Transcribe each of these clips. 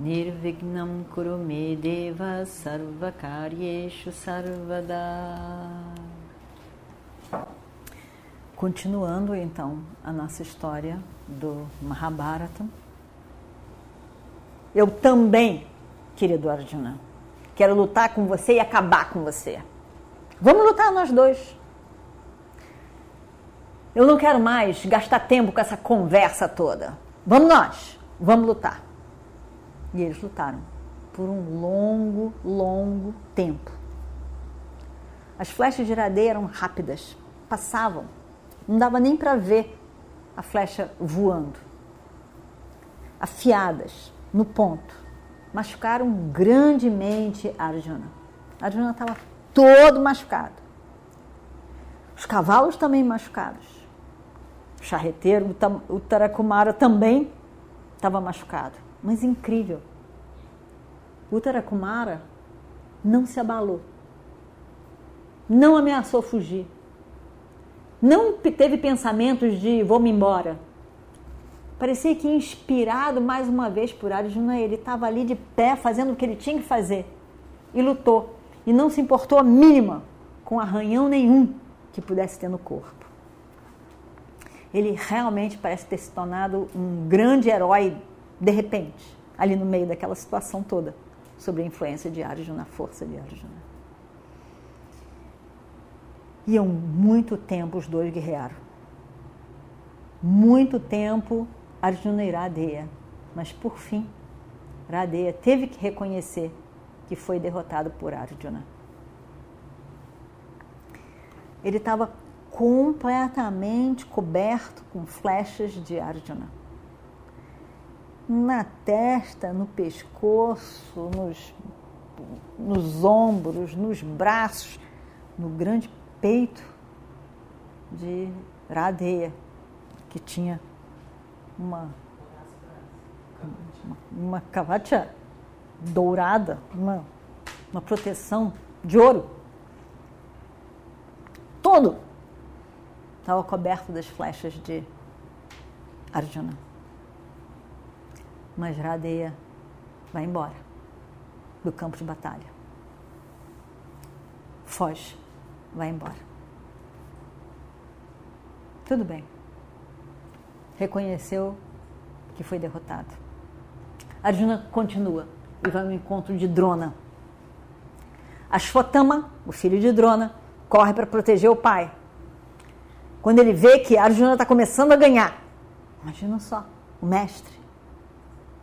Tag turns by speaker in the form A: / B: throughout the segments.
A: Nirvignam Kurume Deva Sarvakaryeshu Sarvada Continuando então a nossa história do Mahabharata. Eu também, querido Arjuna, quero lutar com você e acabar com você. Vamos lutar nós dois. Eu não quero mais gastar tempo com essa conversa toda. Vamos nós, vamos lutar. E eles lutaram por um longo, longo tempo. As flechas de iradeia eram rápidas, passavam não dava nem para ver a flecha voando. Afiadas, no ponto. Machucaram grandemente Arjuna. Arjuna estava todo machucado. Os cavalos também machucados. O charreteiro, o Tarakumara também estava machucado. Mas incrível. O Tarakumara não se abalou. Não ameaçou fugir não teve pensamentos de vou-me embora. Parecia que inspirado mais uma vez por Arjuna, ele estava ali de pé fazendo o que ele tinha que fazer e lutou. E não se importou a mínima com arranhão nenhum que pudesse ter no corpo. Ele realmente parece ter se tornado um grande herói de repente, ali no meio daquela situação toda, sobre a influência de Arjuna, a força de Arjuna. Iam muito tempo os dois guerrearam. Muito tempo Arjuna e Radeya. Mas por fim, Radeya teve que reconhecer que foi derrotado por Arjuna. Ele estava completamente coberto com flechas de Arjuna. Na testa, no pescoço, nos, nos ombros, nos braços, no grande peito de Radeia, que tinha uma, uma, uma cavacha dourada, uma, uma proteção de ouro. Todo estava coberto das flechas de Arjuna. Mas Radeia vai embora do campo de batalha. Foge vai embora. Tudo bem. Reconheceu que foi derrotado. Arjuna continua e vai ao encontro de Drona. Ashwatthama, o filho de Drona, corre para proteger o pai. Quando ele vê que Arjuna está começando a ganhar, imagina só, o mestre.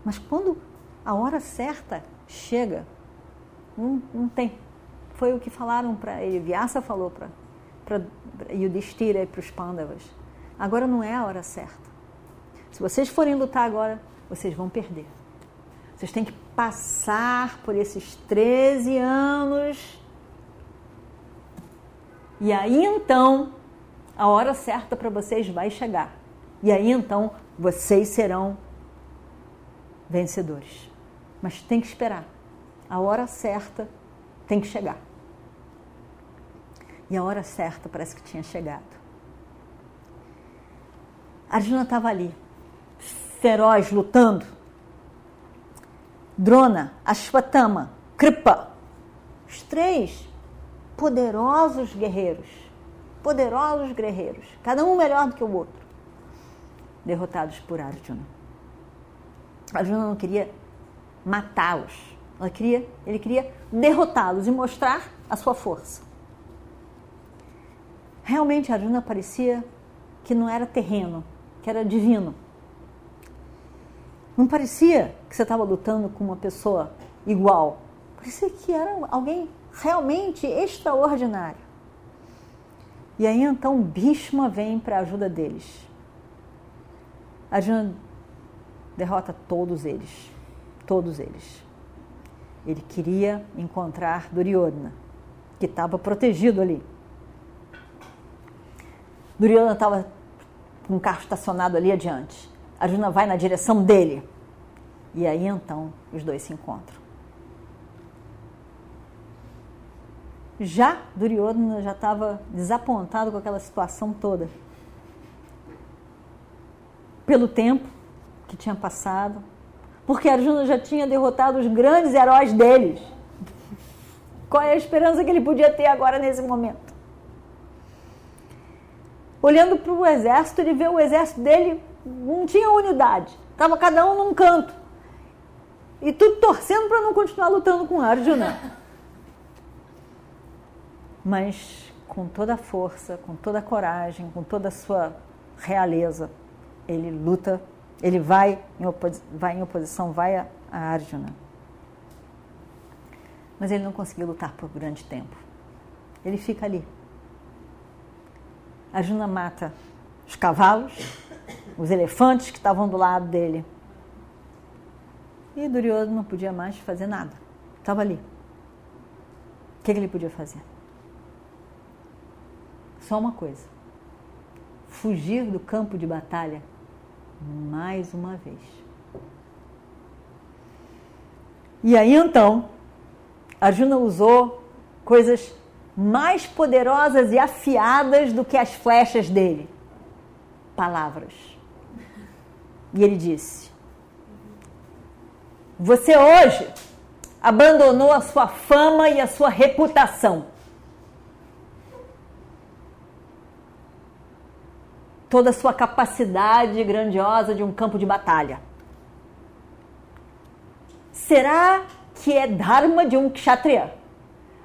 A: Mas quando a hora certa chega, não, não tem foi o que falaram para ele. Vyasa falou para Yudhishthira e para os Pandavas. Agora não é a hora certa. Se vocês forem lutar agora, vocês vão perder. Vocês têm que passar por esses 13 anos. E aí então, a hora certa para vocês vai chegar. E aí então, vocês serão vencedores. Mas tem que esperar. A hora certa tem que chegar. E a hora certa parece que tinha chegado. Arjuna estava ali, feroz, lutando. Drona, Ashwatthama, Kripa, os três poderosos guerreiros, poderosos guerreiros, cada um melhor do que o outro, derrotados por Arjuna. Arjuna não queria matá-los, ele queria derrotá-los e mostrar a sua força. Realmente Arjuna parecia que não era terreno, que era divino. Não parecia que você estava lutando com uma pessoa igual. Parecia que era alguém realmente extraordinário. E aí então Bhishma vem para a ajuda deles. Arjuna derrota todos eles. Todos eles. Ele queria encontrar Duryodhana, que estava protegido ali. Duryodhana estava com um carro estacionado ali adiante. Arjuna vai na direção dele. E aí então os dois se encontram. Já Duryodhana já estava desapontado com aquela situação toda. Pelo tempo que tinha passado, porque Arjuna já tinha derrotado os grandes heróis deles. Qual é a esperança que ele podia ter agora nesse momento? Olhando para o exército, ele vê o exército dele não tinha unidade, estava cada um num canto. E tudo torcendo para não continuar lutando com Arjuna. Mas com toda a força, com toda a coragem, com toda a sua realeza, ele luta ele vai em, vai em oposição, vai a, a Arjuna. Mas ele não conseguiu lutar por grande tempo. Ele fica ali. Arjuna mata os cavalos, os elefantes que estavam do lado dele. E Duryodhana não podia mais fazer nada. Estava ali. O que, que ele podia fazer? Só uma coisa: fugir do campo de batalha mais uma vez. E aí então, Arjuna usou coisas mais poderosas e afiadas do que as flechas dele palavras. E ele disse: Você hoje abandonou a sua fama e a sua reputação toda a sua capacidade grandiosa de um campo de batalha. Será que é dharma de um kshatriya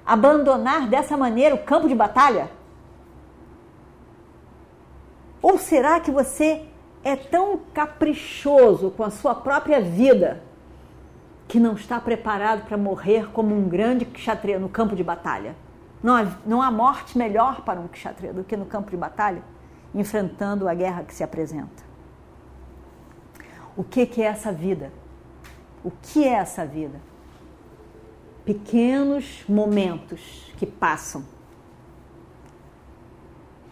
A: abandonar dessa maneira o campo de batalha? Ou será que você é tão caprichoso com a sua própria vida que não está preparado para morrer como um grande kshatriya no campo de batalha? Não há, não há morte melhor para um kshatriya do que no campo de batalha? Enfrentando a guerra que se apresenta. O que, que é essa vida? O que é essa vida? Pequenos momentos que passam.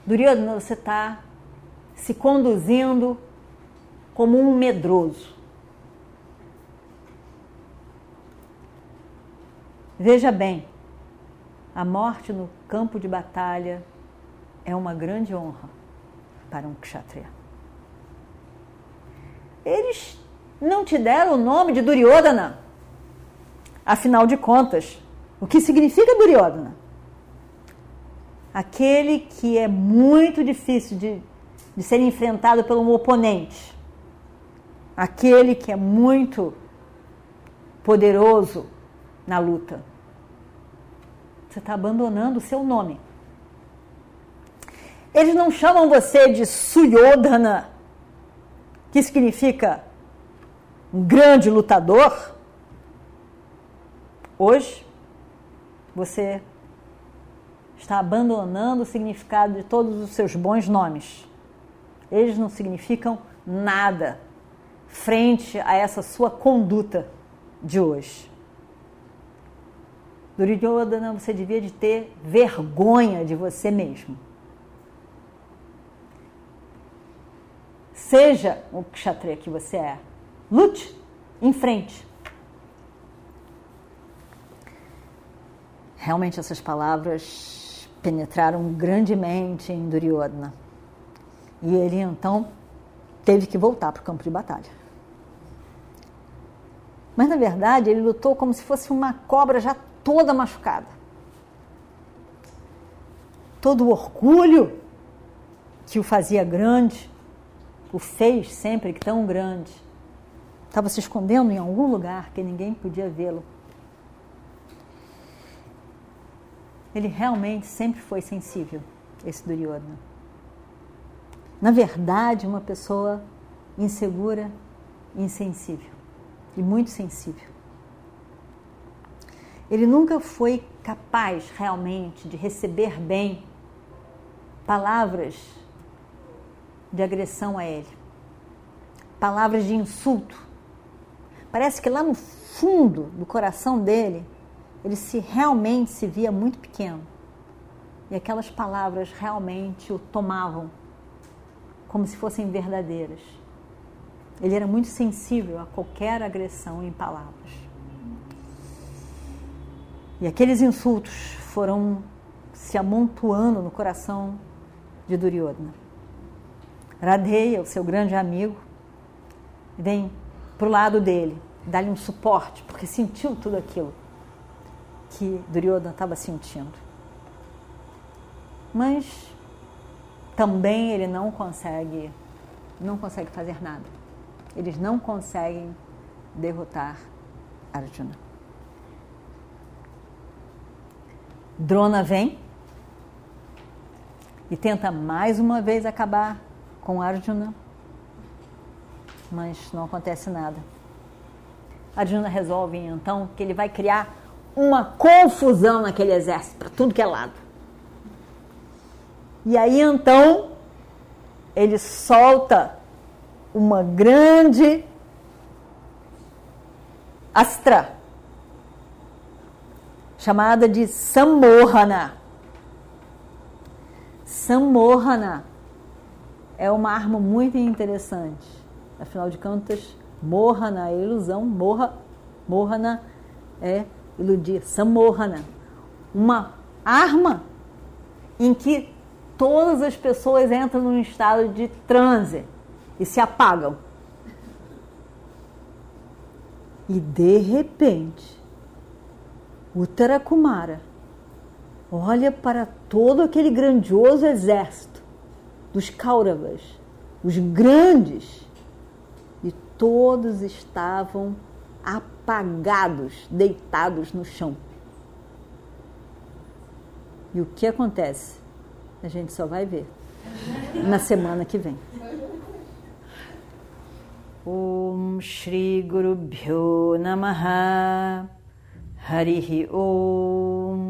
A: Duryodhana, você está se conduzindo como um medroso. Veja bem, a morte no campo de batalha é uma grande honra para um kshatriya. Eles não te deram o nome de Duryodhana. Afinal de contas, o que significa Duryodhana? Aquele que é muito difícil de, de ser enfrentado por um oponente. Aquele que é muito poderoso na luta. Você está abandonando o seu nome. Eles não chamam você de Suyodhana, que significa um grande lutador. Hoje, você está abandonando o significado de todos os seus bons nomes. Eles não significam nada frente a essa sua conduta de hoje. Duryodhana, você devia de ter vergonha de você mesmo. Seja o kshatriya que você é. Lute em frente. Realmente essas palavras penetraram grandemente em Duryodhana. E ele então teve que voltar para o campo de batalha. Mas na verdade ele lutou como se fosse uma cobra já toda machucada. Todo o orgulho que o fazia grande, o fez sempre tão grande. Estava se escondendo em algum lugar que ninguém podia vê-lo. Ele realmente sempre foi sensível, esse Duryodhana. Na verdade, uma pessoa insegura, insensível e muito sensível. Ele nunca foi capaz realmente de receber bem palavras de agressão a ele, palavras de insulto, Parece que lá no fundo do coração dele, ele se realmente se via muito pequeno. E aquelas palavras realmente o tomavam como se fossem verdadeiras. Ele era muito sensível a qualquer agressão em palavras. E aqueles insultos foram se amontoando no coração de Duryodhana. Radeia, o seu grande amigo, vem para o lado dele, dá-lhe um suporte, porque sentiu tudo aquilo que Duryodhana estava sentindo. Mas também ele não consegue, não consegue fazer nada. Eles não conseguem derrotar Arjuna. Drona vem e tenta mais uma vez acabar com Arjuna, mas não acontece nada. Arjuna resolve então que ele vai criar uma confusão naquele exército para tudo que é lado. E aí então ele solta uma grande astra chamada de Sammohana. Sammohana é uma arma muito interessante. Afinal de contas, Mohana é ilusão, morra, Mohana é iludir. Sammohana, uma arma em que todas as pessoas entram num estado de transe e se apagam. E de repente, Uttara Kumara olha para todo aquele grandioso exército dos Kauravas, os grandes, e todos estavam apagados, deitados no chão. E o que acontece? A gente só vai ver na semana que vem. Om Shri Guru Bhyo Namaha Harihi Om